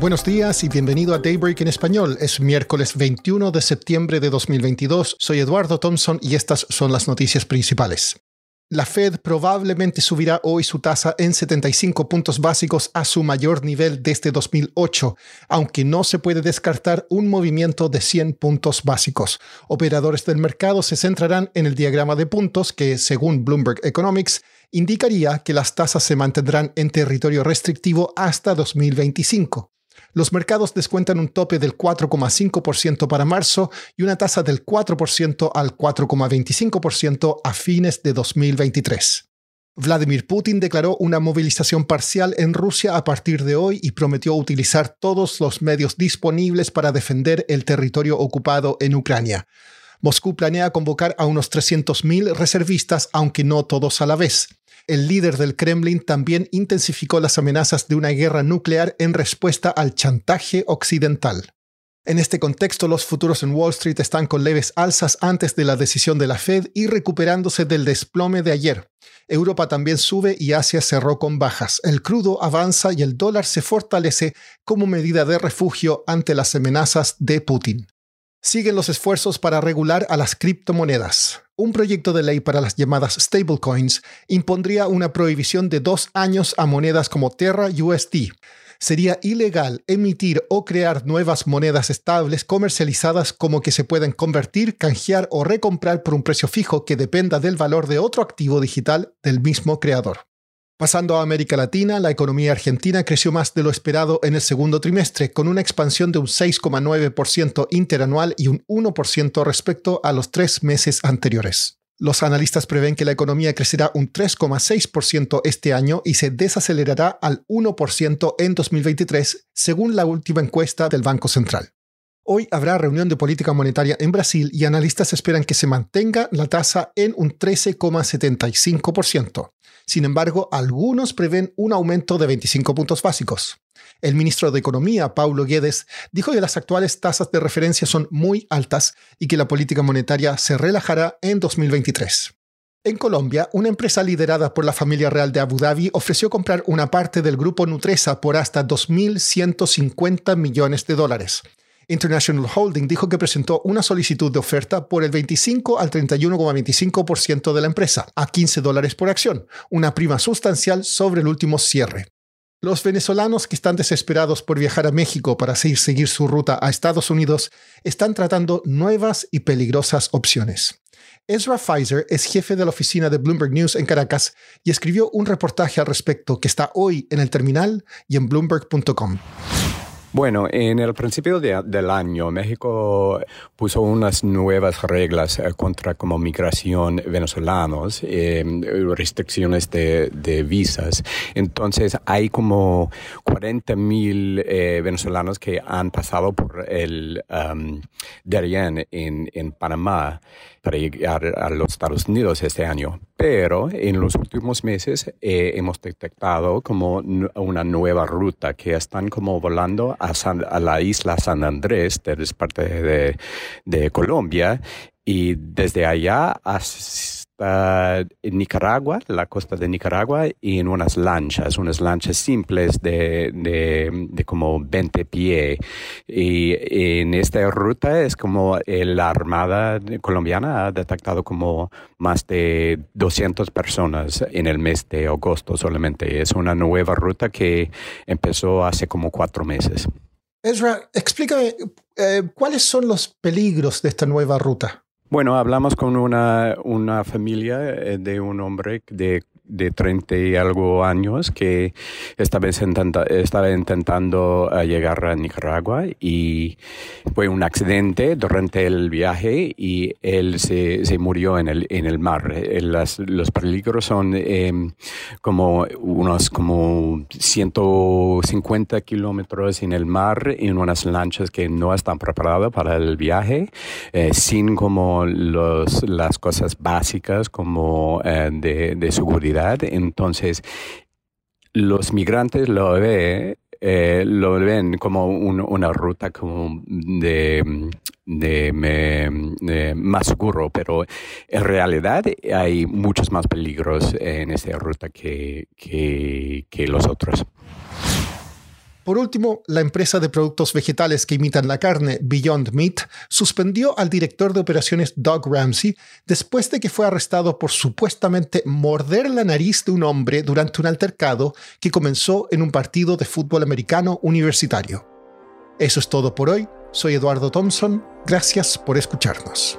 Buenos días y bienvenido a Daybreak en español. Es miércoles 21 de septiembre de 2022. Soy Eduardo Thompson y estas son las noticias principales. La Fed probablemente subirá hoy su tasa en 75 puntos básicos a su mayor nivel desde 2008, aunque no se puede descartar un movimiento de 100 puntos básicos. Operadores del mercado se centrarán en el diagrama de puntos que, según Bloomberg Economics, indicaría que las tasas se mantendrán en territorio restrictivo hasta 2025 los mercados descuentan un tope del 4,5% para marzo y una tasa del 4% al 4,25% a fines de 2023. Vladimir Putin declaró una movilización parcial en Rusia a partir de hoy y prometió utilizar todos los medios disponibles para defender el territorio ocupado en Ucrania. Moscú planea convocar a unos 300.000 reservistas, aunque no todos a la vez el líder del Kremlin también intensificó las amenazas de una guerra nuclear en respuesta al chantaje occidental. En este contexto, los futuros en Wall Street están con leves alzas antes de la decisión de la Fed y recuperándose del desplome de ayer. Europa también sube y Asia cerró con bajas. El crudo avanza y el dólar se fortalece como medida de refugio ante las amenazas de Putin. Siguen los esfuerzos para regular a las criptomonedas. Un proyecto de ley para las llamadas stablecoins impondría una prohibición de dos años a monedas como Terra USD. Sería ilegal emitir o crear nuevas monedas estables comercializadas como que se pueden convertir, canjear o recomprar por un precio fijo que dependa del valor de otro activo digital del mismo creador. Pasando a América Latina, la economía argentina creció más de lo esperado en el segundo trimestre, con una expansión de un 6,9% interanual y un 1% respecto a los tres meses anteriores. Los analistas prevén que la economía crecerá un 3,6% este año y se desacelerará al 1% en 2023, según la última encuesta del Banco Central. Hoy habrá reunión de política monetaria en Brasil y analistas esperan que se mantenga la tasa en un 13,75%. Sin embargo, algunos prevén un aumento de 25 puntos básicos. El ministro de Economía, Paulo Guedes, dijo que las actuales tasas de referencia son muy altas y que la política monetaria se relajará en 2023. En Colombia, una empresa liderada por la familia real de Abu Dhabi ofreció comprar una parte del grupo Nutresa por hasta 2.150 millones de dólares. International Holding dijo que presentó una solicitud de oferta por el 25 al 31,25% de la empresa, a 15 dólares por acción, una prima sustancial sobre el último cierre. Los venezolanos que están desesperados por viajar a México para seguir su ruta a Estados Unidos están tratando nuevas y peligrosas opciones. Ezra Pfizer es jefe de la oficina de Bloomberg News en Caracas y escribió un reportaje al respecto que está hoy en el terminal y en bloomberg.com. Bueno, en el principio del año México puso unas nuevas reglas eh, contra como migración venezolanos, eh, restricciones de, visas. Entonces hay como 40 mil eh, venezolanos que han pasado por el um, Darien en, en Panamá para llegar a los Estados Unidos este año. Pero en los últimos meses eh, hemos detectado como una nueva ruta que están como volando a, a la isla San Andrés, que es parte de, de Colombia, y desde allá hasta Nicaragua, la costa de Nicaragua, y en unas lanchas, unas lanchas simples de, de, como 20 pies. Y en esta ruta es como la Armada colombiana ha detectado como más de 200 personas en el mes de agosto solamente. Es una nueva ruta que empezó hace como cuatro meses. Ezra, explícame eh, cuáles son los peligros de esta nueva ruta. Bueno, hablamos con una, una familia eh, de un hombre de de 30 y algo años que estaba, estaba intentando eh, llegar a Nicaragua y fue un accidente durante el viaje y él se, se murió en el, en el mar. Eh, los peligros son em, como unos como 150 kilómetros en el mar en unas lanchas que no están preparadas para el viaje, eh, sin como los, las cosas básicas como de seguridad entonces, los migrantes lo ven, eh, lo ven como una ruta como de, más seguro, pero en realidad hay muchos más peligros en esta ruta que, que los otros. Por último, la empresa de productos vegetales que imitan la carne, Beyond Meat, suspendió al director de operaciones Doug Ramsey después de que fue arrestado por supuestamente morder la nariz de un hombre durante un altercado que comenzó en un partido de fútbol americano universitario. Eso es todo por hoy. Soy Eduardo Thompson. Gracias por escucharnos.